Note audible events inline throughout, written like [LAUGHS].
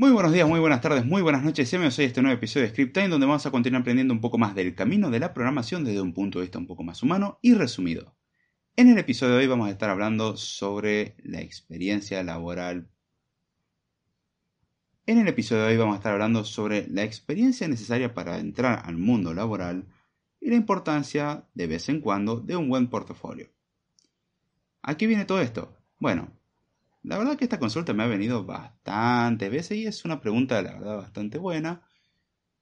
Muy buenos días, muy buenas tardes, muy buenas noches. Bienvenidos a este nuevo episodio de Script Time donde vamos a continuar aprendiendo un poco más del camino de la programación desde un punto de vista un poco más humano y resumido. En el episodio de hoy vamos a estar hablando sobre la experiencia laboral. En el episodio de hoy vamos a estar hablando sobre la experiencia necesaria para entrar al mundo laboral y la importancia de vez en cuando de un buen portafolio. ¿A qué viene todo esto? Bueno, la verdad que esta consulta me ha venido bastantes veces y es una pregunta, la verdad, bastante buena,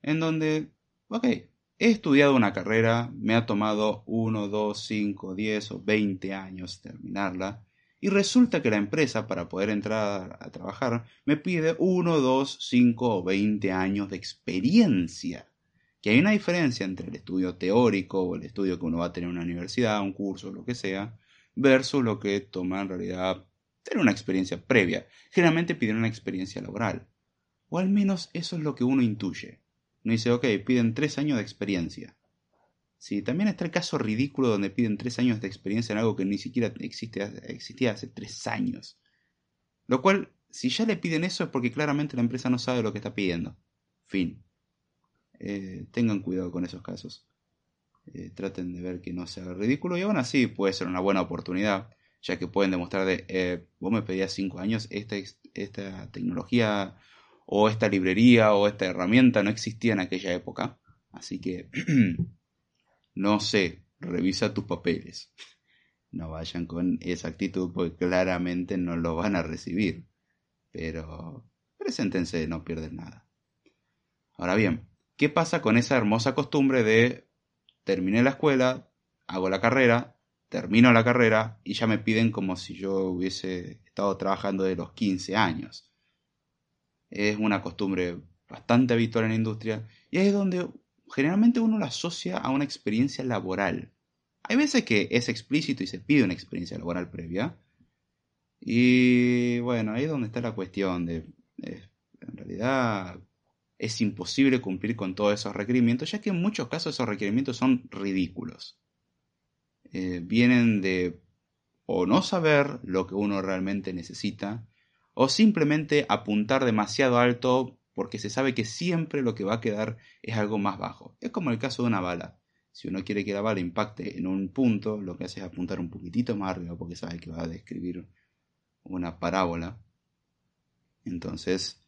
en donde, ok, he estudiado una carrera, me ha tomado 1, 2, 5, 10 o 20 años terminarla, y resulta que la empresa para poder entrar a trabajar me pide 1, 2, 5 o 20 años de experiencia. Que hay una diferencia entre el estudio teórico o el estudio que uno va a tener en una universidad, un curso, lo que sea, versus lo que toma en realidad tener una experiencia previa. Generalmente piden una experiencia laboral. O al menos eso es lo que uno intuye. Uno dice, ok, piden tres años de experiencia. Sí, también está el caso ridículo donde piden tres años de experiencia en algo que ni siquiera existía hace tres años. Lo cual, si ya le piden eso es porque claramente la empresa no sabe lo que está pidiendo. Fin. Eh, tengan cuidado con esos casos. Eh, traten de ver que no sea ridículo y aún así puede ser una buena oportunidad ya que pueden demostrar de, eh, vos me pedías 5 años, esta, esta tecnología o esta librería o esta herramienta no existía en aquella época. Así que, [CLEARS THROAT] no sé, revisa tus papeles. No vayan con esa actitud porque claramente no lo van a recibir. Pero preséntense, no pierden nada. Ahora bien, ¿qué pasa con esa hermosa costumbre de terminé la escuela, hago la carrera, termino la carrera y ya me piden como si yo hubiese estado trabajando de los 15 años. Es una costumbre bastante habitual en la industria y es donde generalmente uno la asocia a una experiencia laboral. Hay veces que es explícito y se pide una experiencia laboral previa. Y bueno, ahí es donde está la cuestión de, en realidad es imposible cumplir con todos esos requerimientos, ya que en muchos casos esos requerimientos son ridículos. Eh, vienen de o no saber lo que uno realmente necesita, o simplemente apuntar demasiado alto porque se sabe que siempre lo que va a quedar es algo más bajo. Es como el caso de una bala. Si uno quiere que la bala impacte en un punto, lo que hace es apuntar un poquitito más arriba porque sabe que va a describir una parábola. Entonces,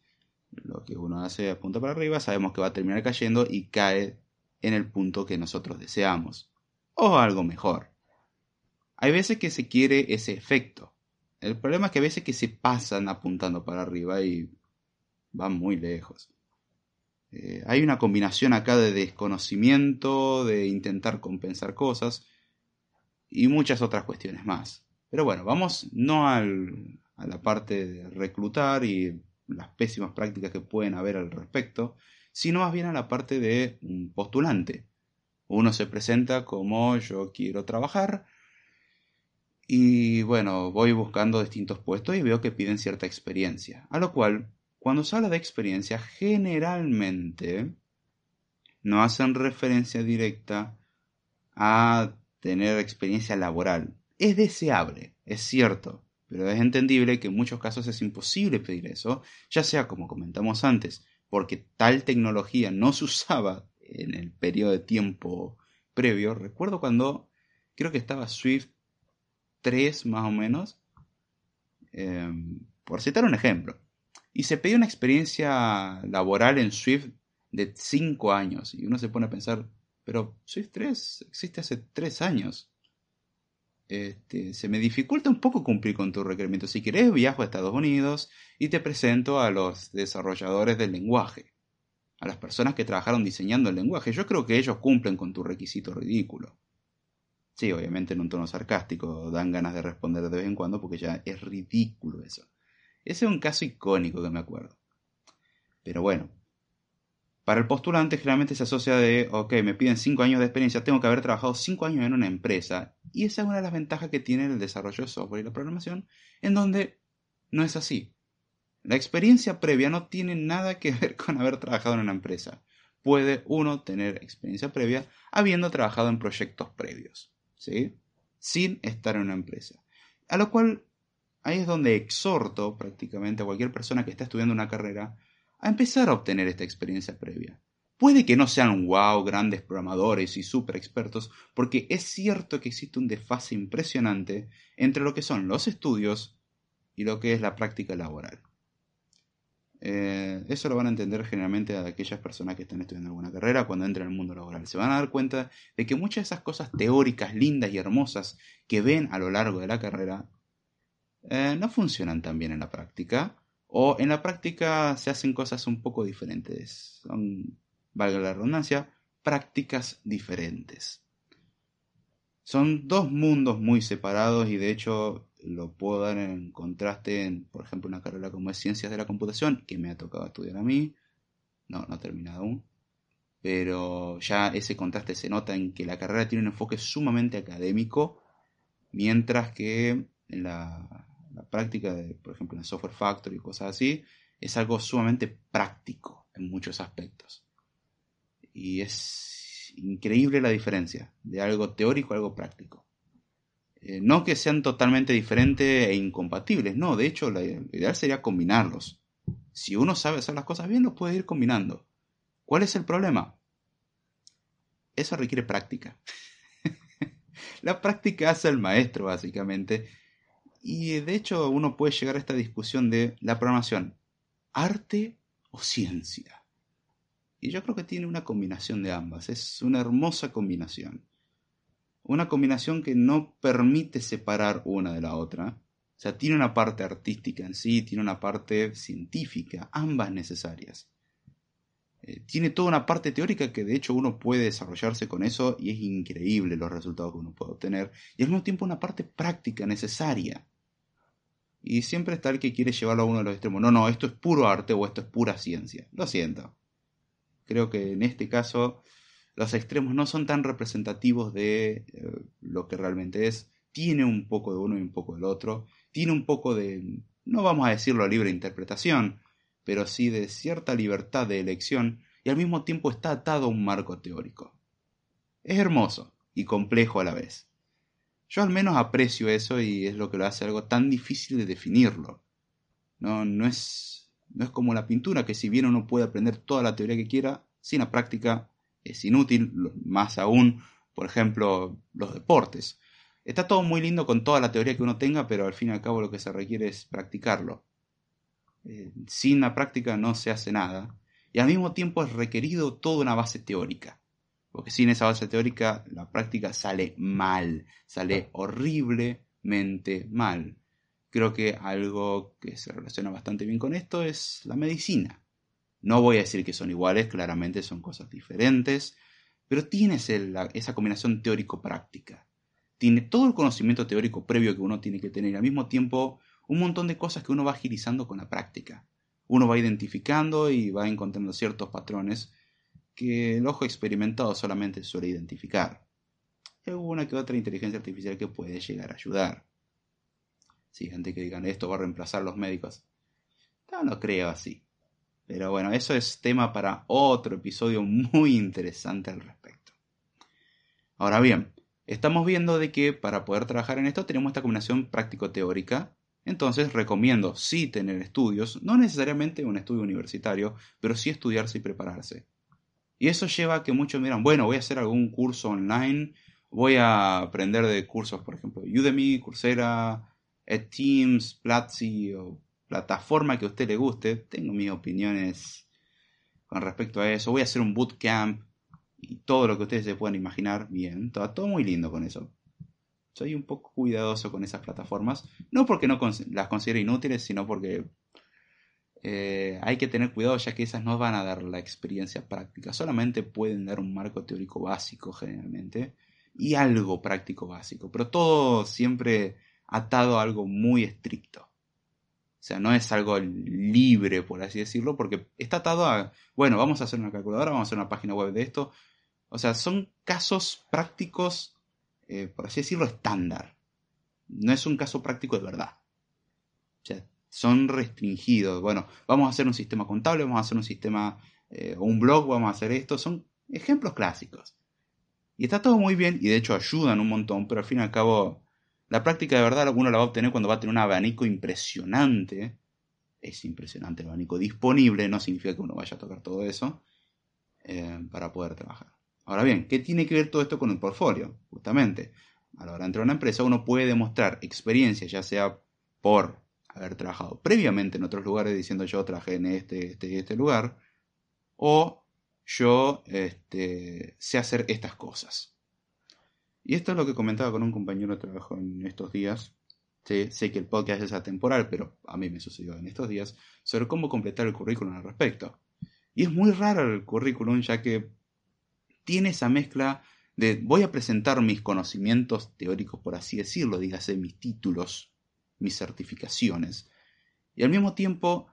lo que uno hace apunta para arriba, sabemos que va a terminar cayendo y cae en el punto que nosotros deseamos. O algo mejor. Hay veces que se quiere ese efecto. El problema es que a veces que se pasan apuntando para arriba y van muy lejos. Eh, hay una combinación acá de desconocimiento, de intentar compensar cosas y muchas otras cuestiones más. Pero bueno, vamos no al, a la parte de reclutar y las pésimas prácticas que pueden haber al respecto, sino más bien a la parte de un postulante. Uno se presenta como yo quiero trabajar, y bueno, voy buscando distintos puestos y veo que piden cierta experiencia. A lo cual, cuando se habla de experiencia, generalmente no hacen referencia directa a tener experiencia laboral. Es deseable, es cierto, pero es entendible que en muchos casos es imposible pedir eso, ya sea como comentamos antes, porque tal tecnología no se usaba en el periodo de tiempo previo. Recuerdo cuando creo que estaba Swift 3 más o menos, em, por citar un ejemplo. Y se pedía una experiencia laboral en Swift de 5 años. Y uno se pone a pensar, pero Swift 3 existe hace 3 años. Este, se me dificulta un poco cumplir con tu requerimiento. Si querés, viajo a Estados Unidos y te presento a los desarrolladores del lenguaje, a las personas que trabajaron diseñando el lenguaje. Yo creo que ellos cumplen con tu requisito ridículo. Sí, obviamente en un tono sarcástico, dan ganas de responder de vez en cuando porque ya es ridículo eso. Ese es un caso icónico que me acuerdo. Pero bueno, para el postulante generalmente se asocia de, ok, me piden 5 años de experiencia, tengo que haber trabajado 5 años en una empresa. Y esa es una de las ventajas que tiene el desarrollo de software y la programación, en donde no es así. La experiencia previa no tiene nada que ver con haber trabajado en una empresa. Puede uno tener experiencia previa habiendo trabajado en proyectos previos, Sin estar en una empresa. A lo cual ahí es donde exhorto prácticamente a cualquier persona que está estudiando una carrera a empezar a obtener esta experiencia previa. Puede que no sean wow, grandes programadores y super expertos, porque es cierto que existe un desfase impresionante entre lo que son los estudios y lo que es la práctica laboral. Eh, eso lo van a entender generalmente a aquellas personas que están estudiando alguna carrera cuando entran al mundo laboral. Se van a dar cuenta de que muchas de esas cosas teóricas, lindas y hermosas que ven a lo largo de la carrera eh, no funcionan tan bien en la práctica o en la práctica se hacen cosas un poco diferentes. Son, valga la redundancia, prácticas diferentes. Son dos mundos muy separados y de hecho lo puedo dar en contraste por ejemplo, una carrera como es Ciencias de la Computación, que me ha tocado estudiar a mí. No, no he terminado aún. Pero ya ese contraste se nota en que la carrera tiene un enfoque sumamente académico, mientras que en la, la práctica de, por ejemplo, en el Software Factory y cosas así, es algo sumamente práctico en muchos aspectos. Y es increíble la diferencia de algo teórico a algo práctico. Eh, no que sean totalmente diferentes e incompatibles, no, de hecho, lo ideal sería combinarlos. Si uno sabe hacer las cosas bien, los puede ir combinando. ¿Cuál es el problema? Eso requiere práctica. [LAUGHS] la práctica hace el maestro, básicamente, y de hecho uno puede llegar a esta discusión de la programación, arte o ciencia. Y yo creo que tiene una combinación de ambas, es una hermosa combinación. Una combinación que no permite separar una de la otra. O sea, tiene una parte artística en sí, tiene una parte científica, ambas necesarias. Eh, tiene toda una parte teórica que de hecho uno puede desarrollarse con eso y es increíble los resultados que uno puede obtener. Y al mismo tiempo una parte práctica necesaria. Y siempre está el que quiere llevarlo a uno de los extremos. No, no, esto es puro arte o esto es pura ciencia. Lo siento. Creo que en este caso los extremos no son tan representativos de eh, lo que realmente es. Tiene un poco de uno y un poco del otro. Tiene un poco de, no vamos a decirlo libre interpretación, pero sí de cierta libertad de elección y al mismo tiempo está atado a un marco teórico. Es hermoso y complejo a la vez. Yo al menos aprecio eso y es lo que lo hace algo tan difícil de definirlo. No, no, es, no es como la pintura, que si bien uno puede aprender toda la teoría que quiera, sin la práctica es inútil, más aún, por ejemplo, los deportes. Está todo muy lindo con toda la teoría que uno tenga, pero al fin y al cabo lo que se requiere es practicarlo. Eh, sin la práctica no se hace nada. Y al mismo tiempo es requerido toda una base teórica. Porque sin esa base teórica la práctica sale mal, sale horriblemente mal. Creo que algo que se relaciona bastante bien con esto es la medicina. No voy a decir que son iguales, claramente son cosas diferentes, pero tienes esa combinación teórico-práctica. Tiene todo el conocimiento teórico previo que uno tiene que tener y al mismo tiempo un montón de cosas que uno va agilizando con la práctica. Uno va identificando y va encontrando ciertos patrones que el ojo experimentado solamente suele identificar. Hay alguna que otra inteligencia artificial que puede llegar a ayudar. Si gente que digan esto va a reemplazar a los médicos. No, no creo así. Pero bueno, eso es tema para otro episodio muy interesante al respecto. Ahora bien, estamos viendo de que para poder trabajar en esto tenemos esta combinación práctico-teórica. Entonces recomiendo sí tener estudios, no necesariamente un estudio universitario, pero sí estudiarse y prepararse. Y eso lleva a que muchos miran, bueno, voy a hacer algún curso online, voy a aprender de cursos, por ejemplo, Udemy, Coursera, Teams, Platzi o plataforma que a usted le guste. Tengo mis opiniones con respecto a eso. Voy a hacer un bootcamp y todo lo que ustedes se puedan imaginar. Bien, todo, muy lindo con eso. Soy un poco cuidadoso con esas plataformas. No porque no las considere inútiles, sino porque eh, hay que tener cuidado ya que esas no van a dar la experiencia práctica, solamente pueden dar un marco teórico básico generalmente y algo práctico básico, pero todo siempre atado a algo muy estricto. O sea, no es algo libre, por así decirlo, porque está atado a, bueno, vamos a hacer una calculadora, vamos a hacer una página web de esto. O sea, son casos prácticos, eh, por así decirlo, estándar. No es un caso práctico de verdad. O sea, son restringidos. Bueno, vamos a hacer un sistema contable, vamos a hacer un sistema eh, un blog, vamos a hacer esto. Son ejemplos clásicos. Y está todo muy bien y de hecho ayudan un montón, pero al fin y al cabo la práctica de verdad uno la va a obtener cuando va a tener un abanico impresionante. Es impresionante el abanico disponible, no significa que uno vaya a tocar todo eso eh, para poder trabajar. Ahora bien, ¿qué tiene que ver todo esto con el portfolio? Justamente, a la hora de entrar a una empresa uno puede demostrar experiencia, ya sea por haber trabajado previamente en otros lugares diciendo yo trabajé en este, este este lugar, o yo este, sé hacer estas cosas. Y esto es lo que comentaba con un compañero de trabajo en estos días. sé que el podcast es atemporal, pero a mí me sucedió en estos días, sobre cómo completar el currículum al respecto. Y es muy raro el currículum ya que tiene esa mezcla de voy a presentar mis conocimientos teóricos, por así decirlo, dígase mis títulos, mis certificaciones, y al mismo tiempo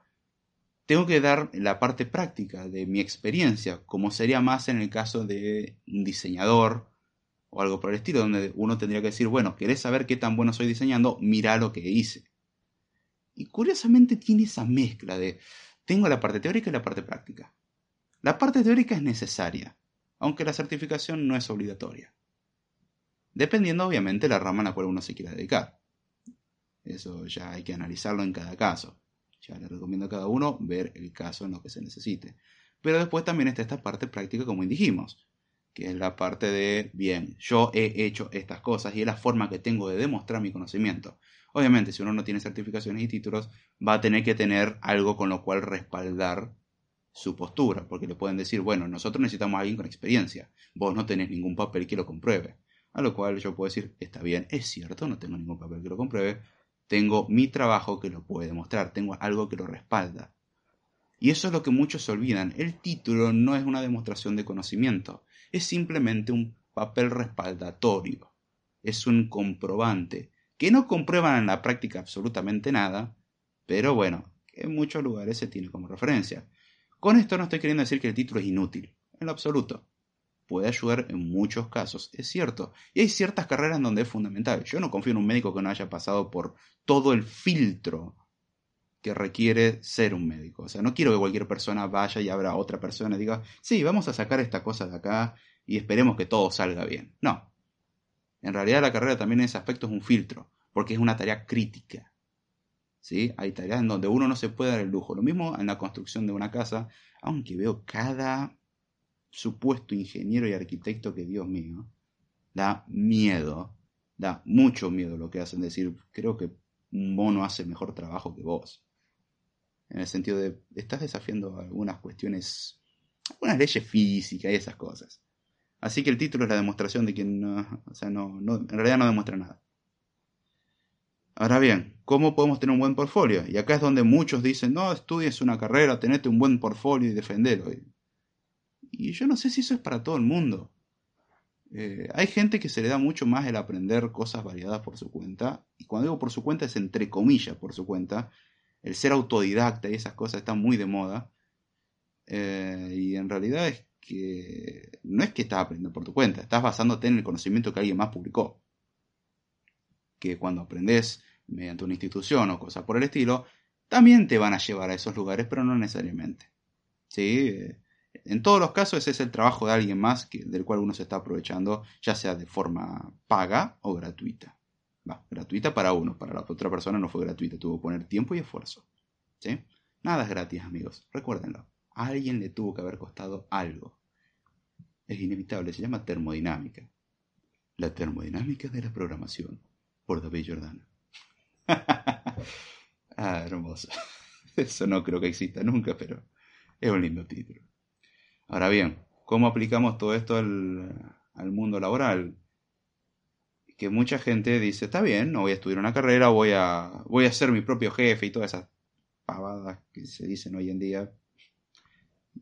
tengo que dar la parte práctica de mi experiencia, como sería más en el caso de un diseñador o algo por el estilo, donde uno tendría que decir, bueno, ¿querés saber qué tan bueno soy diseñando? Mira lo que hice. Y curiosamente tiene esa mezcla de, tengo la parte teórica y la parte práctica. La parte teórica es necesaria, aunque la certificación no es obligatoria. Dependiendo obviamente la rama a la cual uno se quiera dedicar. Eso ya hay que analizarlo en cada caso. Ya le recomiendo a cada uno ver el caso en lo que se necesite. Pero después también está esta parte práctica, como dijimos, que es la parte de, bien, yo he hecho estas cosas y es la forma que tengo de demostrar mi conocimiento. Obviamente, si uno no tiene certificaciones y títulos, va a tener que tener algo con lo cual respaldar su postura, porque le pueden decir, bueno, nosotros necesitamos a alguien con experiencia, vos no tenés ningún papel que lo compruebe. A lo cual yo puedo decir, está bien, es cierto, no tengo ningún papel que lo compruebe, tengo mi trabajo que lo puede demostrar, tengo algo que lo respalda. Y eso es lo que muchos olvidan. El título no es una demostración de conocimiento, es simplemente un papel respaldatorio. Es un comprobante, que no comprueban en la práctica absolutamente nada, pero bueno, en muchos lugares se tiene como referencia. Con esto no estoy queriendo decir que el título es inútil, en lo absoluto puede ayudar en muchos casos, es cierto. Y hay ciertas carreras donde es fundamental. Yo no confío en un médico que no haya pasado por todo el filtro que requiere ser un médico. O sea, no quiero que cualquier persona vaya y abra otra persona y diga, sí, vamos a sacar esta cosa de acá y esperemos que todo salga bien. No. En realidad la carrera también en ese aspecto es un filtro, porque es una tarea crítica. ¿Sí? Hay tareas en donde uno no se puede dar el lujo. Lo mismo en la construcción de una casa, aunque veo cada supuesto ingeniero y arquitecto que Dios mío, da miedo, da mucho miedo lo que hacen, decir, creo que un mono hace mejor trabajo que vos. En el sentido de, estás desafiando algunas cuestiones, algunas leyes físicas y esas cosas. Así que el título es la demostración de que no, o sea, no, no, en realidad no demuestra nada. Ahora bien, ¿cómo podemos tener un buen portfolio? Y acá es donde muchos dicen, no, estudies una carrera, tenete un buen portfolio y defendelo. Y yo no sé si eso es para todo el mundo. Eh, hay gente que se le da mucho más el aprender cosas variadas por su cuenta. Y cuando digo por su cuenta es entre comillas por su cuenta. El ser autodidacta y esas cosas están muy de moda. Eh, y en realidad es que no es que estás aprendiendo por tu cuenta, estás basándote en el conocimiento que alguien más publicó. Que cuando aprendes mediante una institución o cosas por el estilo, también te van a llevar a esos lugares, pero no necesariamente. ¿Sí? Eh, en todos los casos ese es el trabajo de alguien más que, del cual uno se está aprovechando, ya sea de forma paga o gratuita. Gratuita para uno, para la otra persona no fue gratuita, tuvo que poner tiempo y esfuerzo. ¿Sí? Nada es gratis, amigos, recuérdenlo. A alguien le tuvo que haber costado algo. Es inevitable, se llama termodinámica. La termodinámica de la programación, por David Jordana. [LAUGHS] ah, hermoso. [LAUGHS] Eso no creo que exista nunca, pero es un lindo título. Ahora bien, ¿cómo aplicamos todo esto al, mundo laboral? Que mucha gente dice, está bien, no voy a estudiar una carrera, voy a, voy a ser mi propio jefe y todas esas pavadas que se dicen hoy en día,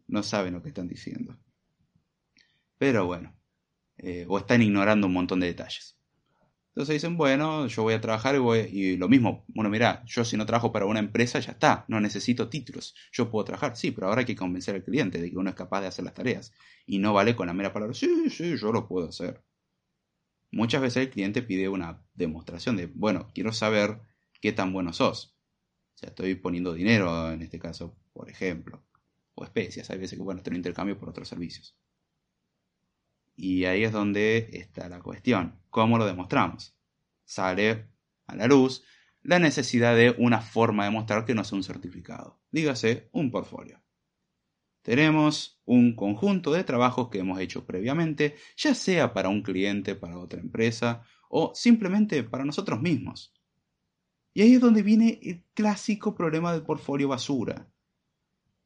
no saben lo que están diciendo. Pero bueno, eh, o están ignorando un montón de detalles. Entonces dicen, bueno, yo voy a trabajar y, voy, y lo mismo, bueno, mira, yo si no trabajo para una empresa ya está, no necesito títulos, yo puedo trabajar, sí, pero ahora hay que convencer al cliente de que uno es capaz de hacer las tareas y no vale con la mera palabra, sí, sí, yo lo puedo hacer. Muchas veces el cliente pide una demostración de, bueno, quiero saber qué tan bueno sos. O sea, estoy poniendo dinero en este caso, por ejemplo, o especias, hay veces que, bueno, tengo intercambio por otros servicios. Y ahí es donde está la cuestión. ¿Cómo lo demostramos? Sale a la luz la necesidad de una forma de mostrar que no es un certificado. Dígase, un portfolio. Tenemos un conjunto de trabajos que hemos hecho previamente, ya sea para un cliente, para otra empresa o simplemente para nosotros mismos. Y ahí es donde viene el clásico problema del portfolio basura.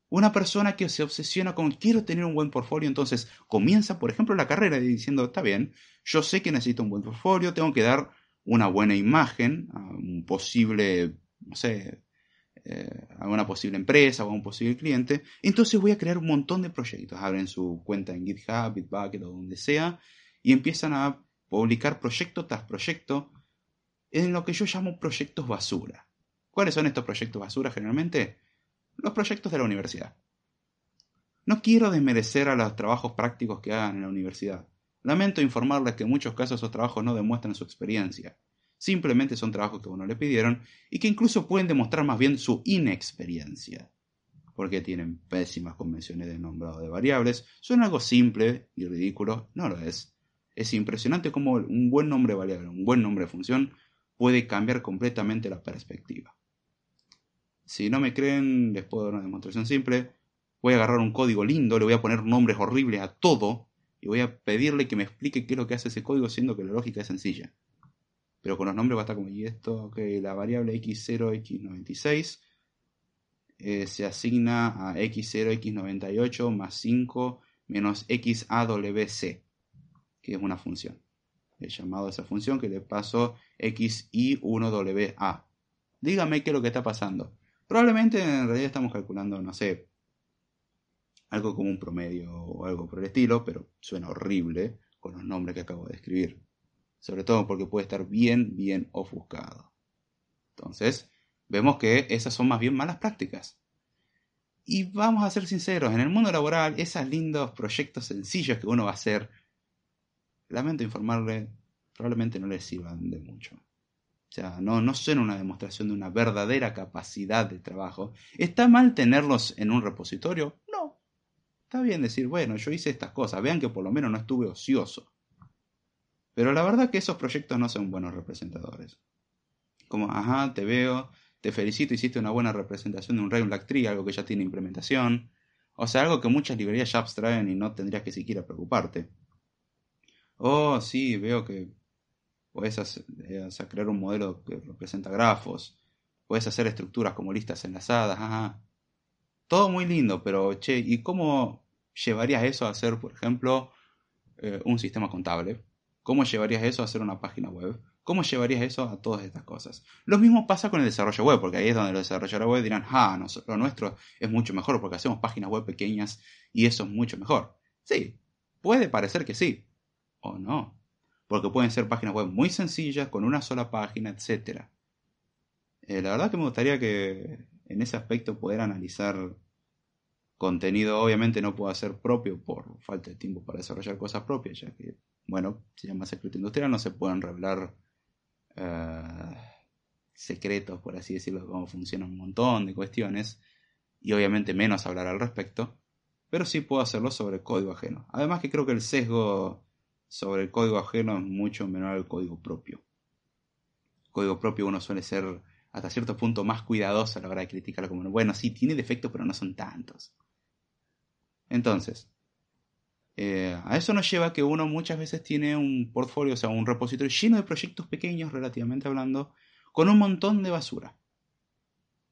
Una persona que se obsesiona con quiero tener un buen portfolio, entonces comienza, por ejemplo, la carrera diciendo, está bien, yo sé que necesito un buen portfolio, tengo que dar una buena imagen a un posible, no sé, eh, a una posible empresa o a un posible cliente, entonces voy a crear un montón de proyectos. Abren su cuenta en GitHub, Bitbucket o donde sea y empiezan a publicar proyecto tras proyecto en lo que yo llamo proyectos basura. ¿Cuáles son estos proyectos basura generalmente? los proyectos de la universidad. No quiero desmerecer a los trabajos prácticos que hagan en la universidad. Lamento informarles que en muchos casos esos trabajos no demuestran su experiencia. Simplemente son trabajos que uno le pidieron y que incluso pueden demostrar más bien su inexperiencia. Porque tienen pésimas convenciones de nombrado de variables, son algo simple y ridículo, no lo es. Es impresionante cómo un buen nombre de variable, un buen nombre de función, puede cambiar completamente la perspectiva. Si no me creen, les puedo dar una demostración simple. Voy a agarrar un código lindo, le voy a poner nombres horribles a todo y voy a pedirle que me explique qué es lo que hace ese código, siendo que la lógica es sencilla. Pero con los nombres va a estar como, y esto, ok, la variable x0, x96 eh, se asigna a x0, x98 más 5 menos xawc, que es una función. He llamado a esa función que le paso xi1wa. Dígame qué es lo que está pasando. Probablemente en realidad estamos calculando, no sé, algo como un promedio o algo por el estilo, pero suena horrible con los nombres que acabo de escribir. Sobre todo porque puede estar bien, bien ofuscado. Entonces, vemos que esas son más bien malas prácticas. Y vamos a ser sinceros, en el mundo laboral, esos lindos proyectos sencillos que uno va a hacer, lamento informarle, probablemente no les sirvan de mucho. O sea, no, no son una demostración de una verdadera capacidad de trabajo. ¿Está mal tenerlos en un repositorio? No. Está bien decir, bueno, yo hice estas cosas, vean que por lo menos no estuve ocioso. Pero la verdad que esos proyectos no son buenos representadores. Como, ajá, te veo, te felicito, hiciste una buena representación de un Rail Black Tree, algo que ya tiene implementación. O sea, algo que muchas librerías ya abstraen y no tendrías que siquiera preocuparte. Oh, sí, veo que puedes hacer, crear un modelo que representa grafos, puedes hacer estructuras como listas enlazadas, todo muy lindo, pero che, ¿y cómo llevarías eso a hacer, por ejemplo, eh, un sistema contable? ¿Cómo llevarías eso a hacer una página web? ¿Cómo llevarías eso a todas estas cosas? Lo mismo pasa con el desarrollo web, porque ahí es donde los desarrolladores web dirán, ah, lo nuestro es mucho mejor porque hacemos páginas web pequeñas y eso es mucho mejor. Sí, puede parecer que sí, o no porque pueden ser páginas web muy sencillas, con una sola página, etc. Eh, la verdad que me gustaría que en ese aspecto poder analizar contenido, obviamente no puedo hacer propio por falta de tiempo para desarrollar cosas propias, ya que, bueno, se llama secreto industrial, no se pueden revelar eh, secretos, por así decirlo, cómo funciona un montón de cuestiones, y obviamente menos hablar al respecto, pero sí puedo hacerlo sobre código ajeno. Además que creo que el sesgo sobre el código ajeno es mucho menor al código propio. El código propio uno suele ser hasta cierto punto más cuidadoso a la hora de criticarlo como bueno, sí, tiene defectos, pero no son tantos. Entonces, eh, a eso nos lleva que uno muchas veces tiene un portfolio, o sea, un repositorio lleno de proyectos pequeños, relativamente hablando, con un montón de basura.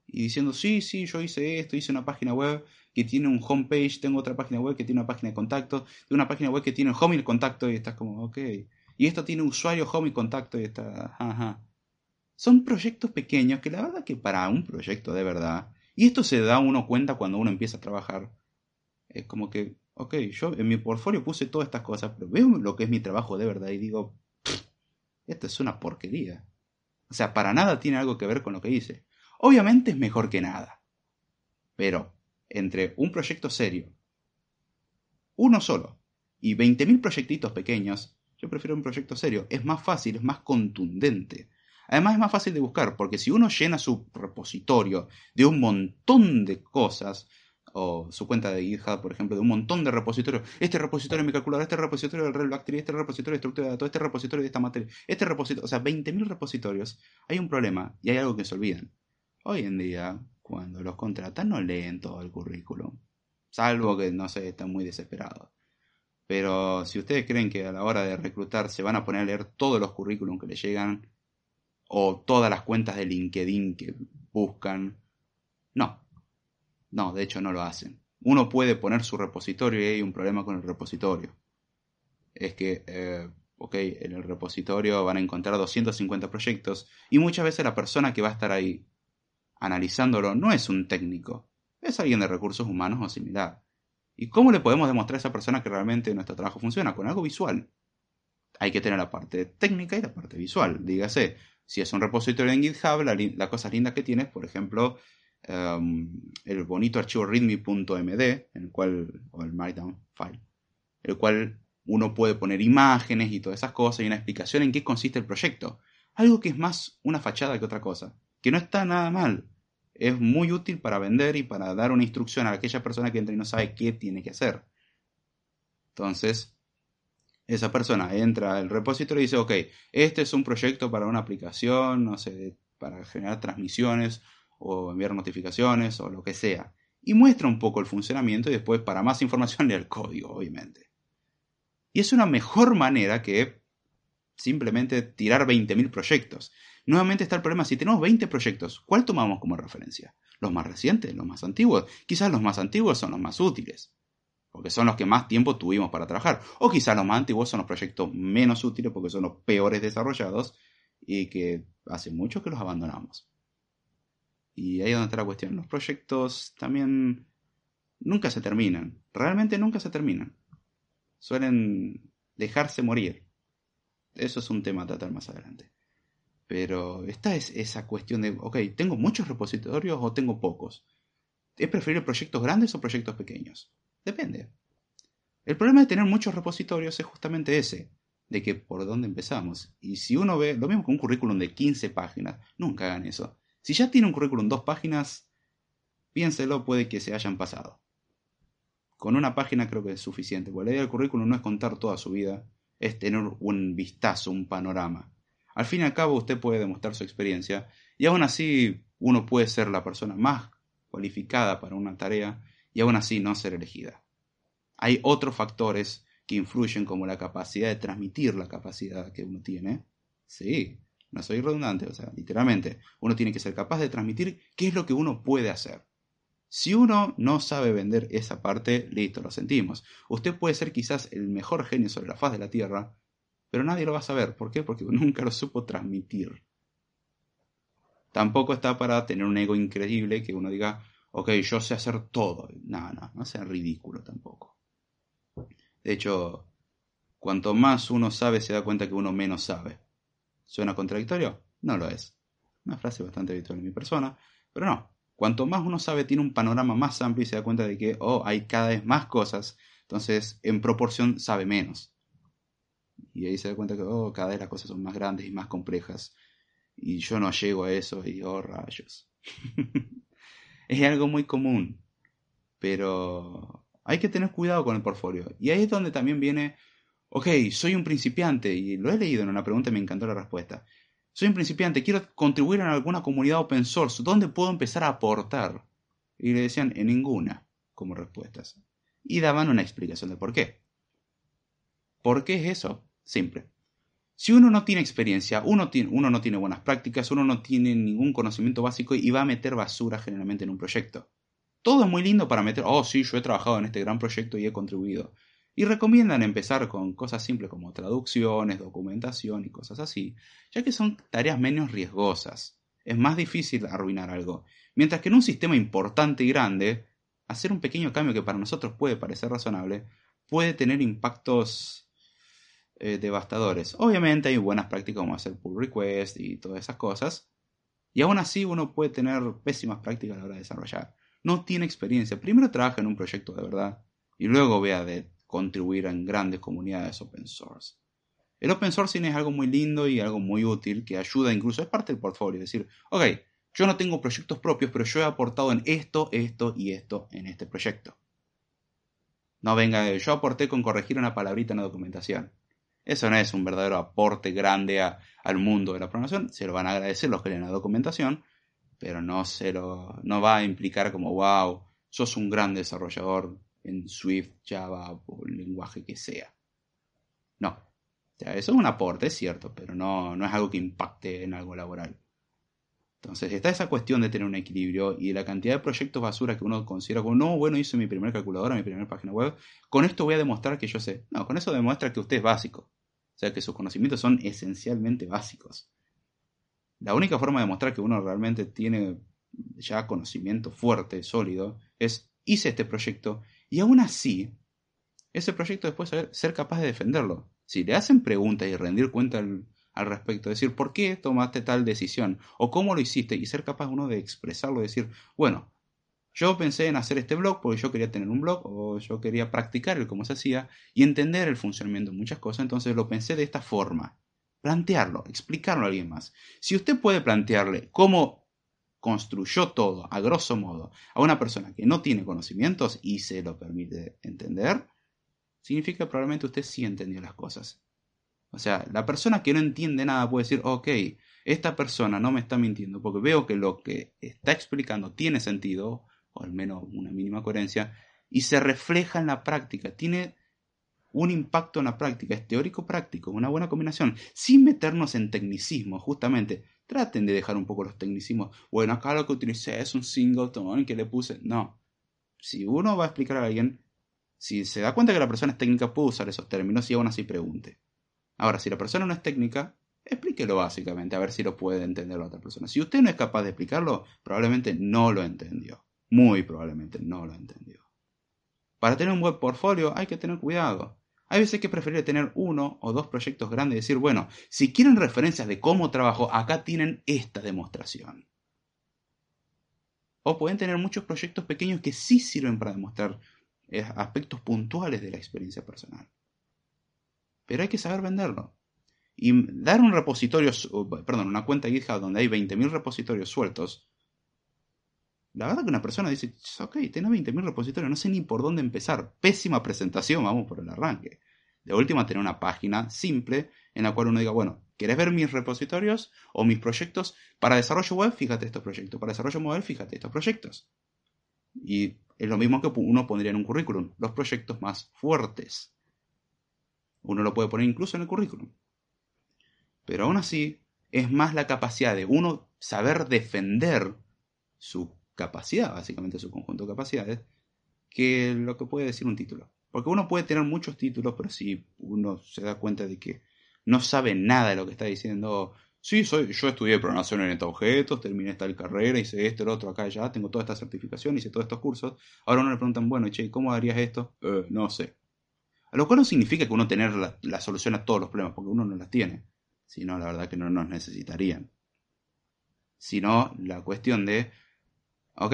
Y diciendo, sí, sí, yo hice esto, hice una página web, que tiene un homepage, tengo otra página web que tiene una página de contacto, tengo una página web que tiene home y contacto y estás como, ok. Y esto tiene usuario, home y contacto y está, ajá. Son proyectos pequeños que la verdad que para un proyecto de verdad, y esto se da uno cuenta cuando uno empieza a trabajar, es como que, ok, yo en mi portfolio puse todas estas cosas, pero veo lo que es mi trabajo de verdad y digo, esto es una porquería. O sea, para nada tiene algo que ver con lo que hice. Obviamente es mejor que nada. Pero entre un proyecto serio, uno solo, y 20.000 proyectitos pequeños, yo prefiero un proyecto serio. Es más fácil, es más contundente. Además es más fácil de buscar, porque si uno llena su repositorio de un montón de cosas, o su cuenta de GitHub, por ejemplo, de un montón de repositorios. Este repositorio de mi calculadora, este repositorio del Real Bacteria, este repositorio de estructura de datos, este repositorio de esta materia, este repositorio, o sea, 20.000 repositorios. Hay un problema y hay algo que se olvidan. Hoy en día, cuando los contratan, no leen todo el currículum. Salvo que, no sé, están muy desesperados. Pero si ustedes creen que a la hora de reclutar se van a poner a leer todos los currículums que les llegan, o todas las cuentas de LinkedIn que buscan, no, no, de hecho no lo hacen. Uno puede poner su repositorio y hay un problema con el repositorio. Es que, eh, ok, en el repositorio van a encontrar 250 proyectos y muchas veces la persona que va a estar ahí analizándolo no es un técnico, es alguien de recursos humanos o similar. ¿Y cómo le podemos demostrar a esa persona que realmente nuestro trabajo funciona? Con algo visual. Hay que tener la parte técnica y la parte visual. Dígase, si es un repositorio en GitHub, la, la cosa linda que tiene por ejemplo, Um, el bonito archivo readme.md, en el cual, o el markdown file, el cual uno puede poner imágenes y todas esas cosas y una explicación en qué consiste el proyecto. Algo que es más una fachada que otra cosa, que no está nada mal. Es muy útil para vender y para dar una instrucción a aquella persona que entra y no sabe qué tiene que hacer. Entonces, esa persona entra al repositorio y dice, ok, este es un proyecto para una aplicación, no sé, para generar transmisiones o enviar notificaciones o lo que sea. Y muestra un poco el funcionamiento y después para más información lee [LAUGHS] el código, obviamente. Y es una mejor manera que simplemente tirar 20.000 proyectos. Nuevamente está el problema, si tenemos 20 proyectos, ¿cuál tomamos como referencia? ¿Los más recientes? ¿Los más antiguos? Quizás los más antiguos son los más útiles, porque son los que más tiempo tuvimos para trabajar. O quizás los más antiguos son los proyectos menos útiles porque son los peores desarrollados y que hace mucho que los abandonamos. Y ahí es donde está la cuestión. Los proyectos también nunca se terminan. Realmente nunca se terminan. Suelen dejarse morir. Eso es un tema a tratar más adelante. Pero esta es esa cuestión de, ok, ¿tengo muchos repositorios o tengo pocos? ¿Es preferible proyectos grandes o proyectos pequeños? Depende. El problema de tener muchos repositorios es justamente ese, de que por dónde empezamos. Y si uno ve, lo mismo con un currículum de 15 páginas, nunca hagan eso. Si ya tiene un currículum dos páginas, piénselo, puede que se hayan pasado. Con una página creo que es suficiente, porque la idea del currículum no es contar toda su vida, es tener un vistazo, un panorama. Al fin y al cabo usted puede demostrar su experiencia y aún así uno puede ser la persona más cualificada para una tarea y aún así no ser elegida. Hay otros factores que influyen como la capacidad de transmitir la capacidad que uno tiene. Sí, no soy redundante, o sea, literalmente, uno tiene que ser capaz de transmitir qué es lo que uno puede hacer. Si uno no sabe vender esa parte, listo, lo sentimos. Usted puede ser quizás el mejor genio sobre la faz de la Tierra, pero nadie lo va a saber. ¿Por qué? Porque [LAUGHS] nunca lo supo transmitir. Tampoco está para tener un ego increíble que uno diga, ok, yo sé hacer todo. No, no, no sea ridículo tampoco. De hecho, cuanto más uno sabe, se da cuenta que uno menos sabe. ¿Suena contradictorio? No lo es. Una frase bastante habitual en mi persona, pero no. Cuanto más uno sabe, tiene un panorama más amplio y se da cuenta de que, oh, hay cada vez más cosas, entonces en proporción sabe menos. Y ahí se da cuenta que, oh, cada vez las cosas son más grandes y más complejas. Y yo no llego a eso y, oh, rayos. [LAUGHS] es algo muy común, pero hay que tener cuidado con el portfolio. Y ahí es donde también viene Ok, soy un principiante y lo he leído en una pregunta y me encantó la respuesta. Soy un principiante, quiero contribuir en alguna comunidad open source. ¿Dónde puedo empezar a aportar? Y le decían en ninguna como respuestas. Y daban una explicación de por qué. ¿Por qué es eso? Simple. Si uno no tiene experiencia, uno, tiene, uno no tiene buenas prácticas, uno no tiene ningún conocimiento básico y va a meter basura generalmente en un proyecto. Todo es muy lindo para meter, oh sí, yo he trabajado en este gran proyecto y he contribuido. Y recomiendan empezar con cosas simples como traducciones, documentación y cosas así, ya que son tareas menos riesgosas. Es más difícil arruinar algo. Mientras que en un sistema importante y grande, hacer un pequeño cambio que para nosotros puede parecer razonable, puede tener impactos eh, devastadores. Obviamente hay buenas prácticas como hacer pull request y todas esas cosas. Y aún así uno puede tener pésimas prácticas a la hora de desarrollar. No tiene experiencia. Primero trabaja en un proyecto de verdad y luego vea de contribuir en grandes comunidades open source. El open sourcing es algo muy lindo y algo muy útil que ayuda incluso, es parte del portfolio. Es decir, ok, yo no tengo proyectos propios, pero yo he aportado en esto, esto y esto en este proyecto. No venga, yo aporté con corregir una palabrita en la documentación. Eso no es un verdadero aporte grande al mundo de la programación. Se lo van a agradecer los que leen la documentación, pero no, se lo, no va a implicar como, wow, sos un gran desarrollador en Swift, Java o el lenguaje que sea. No. O sea, eso es un aporte, es cierto, pero no, no es algo que impacte en algo laboral. Entonces está esa cuestión de tener un equilibrio y la cantidad de proyectos basura que uno considera como, no, bueno, hice mi primer calculadora, mi primera página web, con esto voy a demostrar que yo sé. No, con eso demuestra que usted es básico. O sea que sus conocimientos son esencialmente básicos. La única forma de demostrar que uno realmente tiene ya conocimiento fuerte, sólido, es hice este proyecto y aún así, ese proyecto después ser capaz de defenderlo. Si le hacen preguntas y rendir cuenta al, al, respecto, decir por qué tomaste tal decisión o cómo lo hiciste y ser capaz uno de expresarlo, decir, bueno, yo pensé en hacer este blog porque yo quería tener un blog o yo quería practicar el cómo se hacía y entender el funcionamiento de muchas cosas, entonces lo pensé de esta forma. Plantearlo, explicarlo a alguien más. Si usted puede plantearle cómo construyó todo, a grosso modo, a una persona que no tiene conocimientos y se lo permite entender, significa que probablemente usted sí entendió las cosas. O sea, la persona que no entiende nada puede decir, ok, esta persona no me está mintiendo porque veo que lo que está explicando tiene sentido o al menos una mínima coherencia, y se refleja en la práctica, tiene un impacto en la práctica, es teórico-práctico, una buena combinación, sin meternos en tecnicismo, justamente. Traten de dejar un poco los tecnicismos. Bueno, acá lo que utilicé es un singleton que le puse. No. Si uno va a explicar a alguien, si se da cuenta que la persona es técnica, puede usar esos términos y aún así pregunte. Ahora, si la persona no es técnica, explíquelo básicamente, a ver si lo puede entender la otra persona. Si usted no es capaz de explicarlo, probablemente no lo entendió. Muy probablemente no lo entendió. Para tener un buen portfolio hay que tener cuidado. Hay veces que preferir tener uno o dos proyectos grandes y decir, bueno, si quieren referencias de cómo trabajo, acá tienen esta demostración. O pueden tener muchos proyectos pequeños que sí sirven para demostrar eh, aspectos puntuales de la experiencia personal. Pero hay que saber venderlo. Y dar un repositorio, perdón, una cuenta GitHub donde hay 20.000 repositorios sueltos, la verdad que una persona dice, ok, tengo 20.000 repositorios, no sé ni por dónde empezar. Pésima presentación, vamos por el arranque. De última, tener una página simple en la cual uno diga, bueno, ¿quieres ver mis repositorios o mis proyectos? Para desarrollo web, fíjate estos proyectos. Para desarrollo móvil, fíjate estos proyectos. Y es lo mismo que uno pondría en un currículum, los proyectos más fuertes. Uno lo puede poner incluso en el currículum. Pero aún así, es más la capacidad de uno saber defender su capacidad, básicamente su conjunto de capacidades, que lo que puede decir un título. Porque uno puede tener muchos títulos, pero si uno se da cuenta de que no sabe nada de lo que está diciendo, sí, soy, yo estudié programación en estos objetos, terminé esta carrera, hice esto, el otro, acá ya, tengo toda esta certificación, hice todos estos cursos. Ahora uno le preguntan, bueno, che, ¿cómo harías esto? Eh, no sé. A lo cual no significa que uno tener la, la, solución a todos los problemas, porque uno no las tiene. Sino la verdad que no nos necesitarían. Sino la cuestión de ok,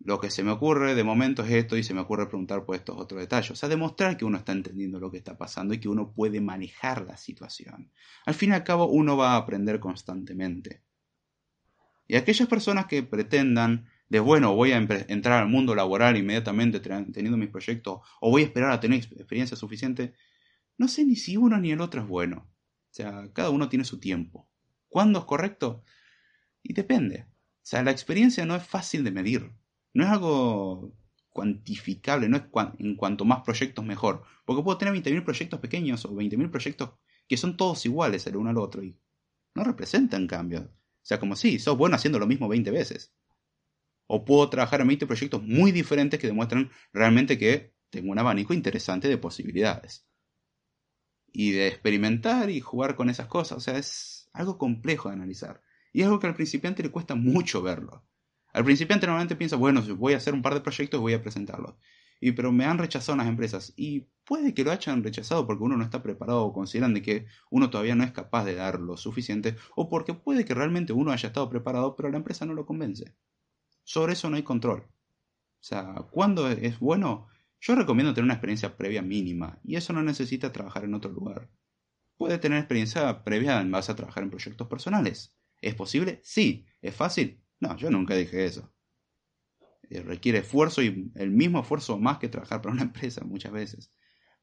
lo que se me ocurre de momento es esto y se me ocurre preguntar por estos otros detalles. O sea, demostrar que uno está entendiendo lo que está pasando y que uno puede manejar la situación. Al fin y al cabo, uno va a aprender constantemente. Y aquellas personas que pretendan de, bueno, voy a entrar al mundo laboral inmediatamente teniendo mis proyectos o voy a esperar a tener experiencia suficiente, no sé ni si uno ni el otro es bueno. O sea, cada uno tiene su tiempo. ¿Cuándo es correcto? Y depende. O sea, la experiencia no es fácil de medir. No es algo cuantificable, no es en cuanto más proyectos mejor. Porque puedo tener 20.000 proyectos pequeños o 20.000 proyectos que son todos iguales el uno al otro y no representan cambios. O sea, como si sos bueno haciendo lo mismo 20 veces. O puedo trabajar en 20 proyectos muy diferentes que demuestran realmente que tengo un abanico interesante de posibilidades. Y de experimentar y jugar con esas cosas. O sea, es algo complejo de analizar. Y es algo que al principiante le cuesta mucho verlo. Al principiante normalmente piensa, bueno, voy a hacer un par de proyectos y voy a presentarlos. Y, pero me han rechazado las empresas. Y puede que lo hayan rechazado porque uno no está preparado o consideran de que uno todavía no es capaz de dar lo suficiente o porque puede que realmente uno haya estado preparado pero la empresa no lo convence. Sobre eso no hay control. O sea, ¿cuándo es bueno? Yo recomiendo tener una experiencia previa mínima y eso no necesita trabajar en otro lugar. Puede tener experiencia previa en base a trabajar en proyectos personales. ¿Es posible? Sí. ¿Es fácil? No, yo nunca dije eso. Eh, requiere esfuerzo y el mismo esfuerzo más que trabajar para una [LAUGHS] empresa muchas veces.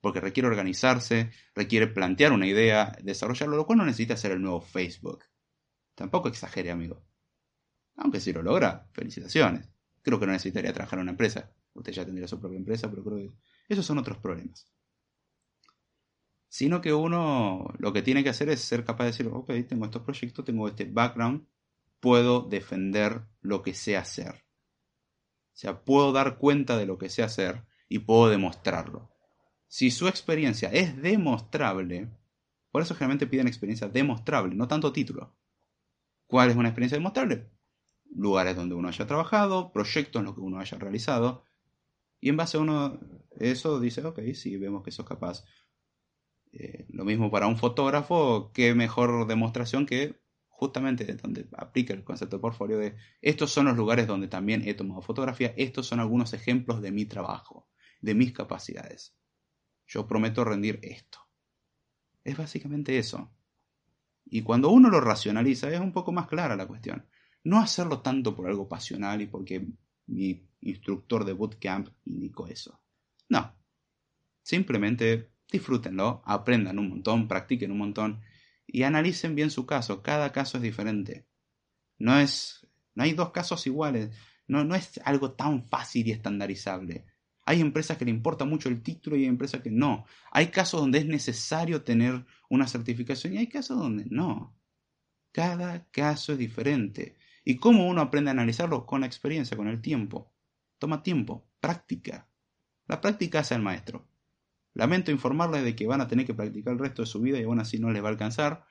Porque requiere organizarse, requiere plantear una idea, desarrollarlo, lo cual no necesita ser el nuevo Facebook. Tampoco exagere, amigo. Aunque si lo logra, felicitaciones. Creo que no necesitaría trabajar en una empresa. Usted ya tendría su propia empresa, pero creo que esos son otros problemas. Sino que uno lo que tiene que hacer es ser capaz de decir, ok, tengo estos proyectos, tengo este background, puedo defender lo que sé hacer. O sea, puedo dar cuenta de lo que sé hacer y puedo demostrarlo. Si su experiencia es demostrable, por eso generalmente piden experiencia demostrable, no tanto título. ¿Cuál es una experiencia demostrable? Lugares donde uno haya trabajado, proyectos en los que uno haya realizado. Y en base a uno, eso dice, ok, sí, vemos que sos capaz. Eh, lo mismo para un fotógrafo, qué mejor demostración que justamente donde aplica el concepto de portfolio de estos son los lugares donde también he tomado fotografía, estos son algunos ejemplos de mi trabajo, de mis capacidades. Yo prometo rendir esto. Es básicamente eso. Y cuando uno lo racionaliza es un poco más clara la cuestión. No hacerlo tanto por algo pasional y porque mi instructor de bootcamp indicó eso. No. Simplemente disfrútenlo, aprendan un montón, practiquen un montón y analicen bien su caso. Cada caso es diferente. No es, no hay dos casos iguales. No, no es algo tan fácil y estandarizable. Hay empresas que le importa mucho el título y hay empresas que no. Hay casos donde es necesario tener una certificación y hay casos donde no. Cada caso es diferente. ¿Y cómo uno aprende a analizarlo? Con la experiencia, con el tiempo. Toma tiempo, práctica. La práctica hace al maestro. Lamento informarles de que van a tener que practicar el resto de su vida y aún así no les va a alcanzar,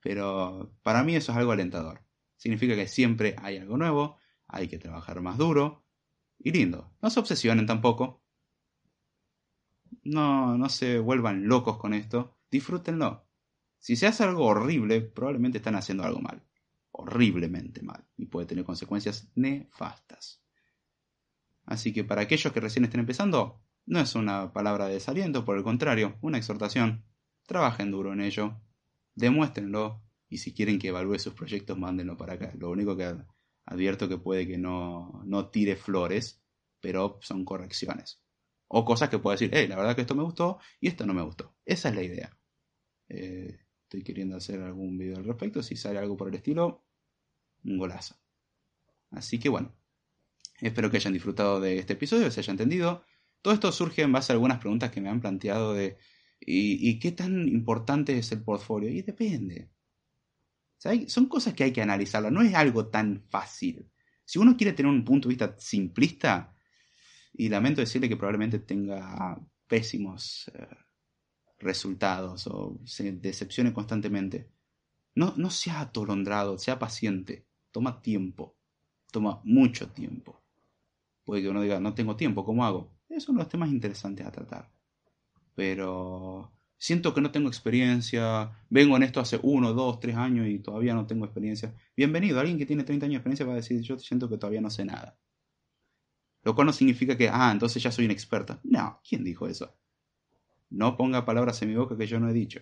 pero para mí eso es algo alentador. Significa que siempre hay algo nuevo, hay que trabajar más duro y lindo. No se obsesionen tampoco. No, no se vuelvan locos con esto. Disfrútenlo. Si se hace algo horrible, probablemente están haciendo algo mal. Horriblemente mal. Y puede tener consecuencias nefastas. Así que para aquellos que recién estén empezando, no es una palabra de desaliento, por el contrario, una exhortación. Trabajen duro en ello, demuéstrenlo y si quieren que evalúe sus proyectos, mándenlo para acá. Lo único que advierto que puede que no, no tire flores, pero son correcciones. O cosas que puedo decir, hey, la verdad que esto me gustó y esto no me gustó. Esa es la idea. Eh, estoy queriendo hacer algún video al respecto. Si sale algo por el estilo, un golazo. Así que bueno, espero que hayan disfrutado de este episodio, se haya entendido. Todo esto surge en base a algunas preguntas que me han planteado de ¿y, qué tan importante es el portfolio? Y depende. son cosas que hay que analizarlo, no es algo tan fácil. Si uno quiere tener un punto de vista simplista, y lamento decirle que probablemente tenga pésimos eh, resultados o se decepcione constantemente, no, no sea atolondrado, sea paciente, toma tiempo, toma mucho tiempo. Puede que uno diga, no tengo tiempo, ¿cómo hago? Esos son los temas interesantes a tratar. Pero siento que no tengo experiencia, vengo en esto hace uno, dos, tres años y todavía no tengo experiencia. Bienvenido, alguien que tiene 30 años de experiencia va a decir, yo siento que todavía no sé nada. Lo cual no significa que, ah, entonces ya soy un experto. No, ¿quién dijo eso? No ponga palabras en mi boca que yo no he dicho.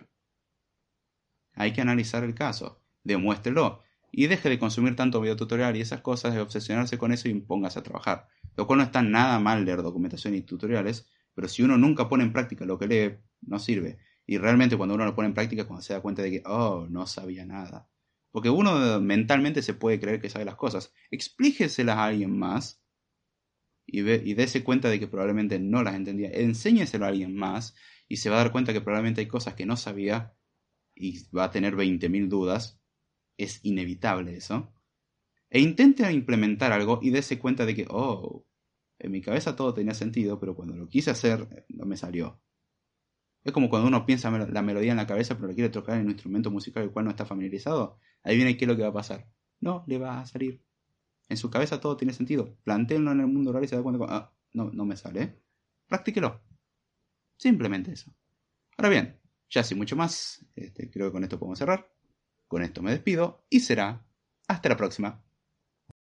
Hay que analizar el caso, demuéstrelo y deje de consumir tanto videotutorial y esas cosas, de obsesionarse con eso y póngase a trabajar. Lo cual no está nada mal leer documentación y tutoriales, pero si uno nunca pone en práctica lo que lee, no sirve. Y realmente cuando uno lo pone en práctica cuando se da cuenta de que, oh, no sabía nada. Porque uno mentalmente se puede creer que sabe las cosas. Explíqueselas a alguien más y, ve, y dése cuenta de que probablemente no las entendía. Enséñeselo a alguien más y se va a dar cuenta que probablemente hay cosas que no sabía y va a tener 20.000 dudas. Es inevitable eso e intente implementar algo y dése cuenta de que, oh, en mi cabeza todo tenía sentido, pero cuando lo quise hacer no me salió. Es como cuando uno piensa la melodía en la cabeza pero le quiere tocar en un instrumento musical el cual no está familiarizado. Ahí viene qué es lo que va a pasar. No, le va a salir. En su cabeza todo tiene sentido. Plantéenlo en el mundo real y se da cuenta, ah, no, no me sale. Practíquelo. Simplemente eso. Ahora bien, ya sin mucho más, este, creo que con esto podemos cerrar. Con esto me despido y será hasta la próxima.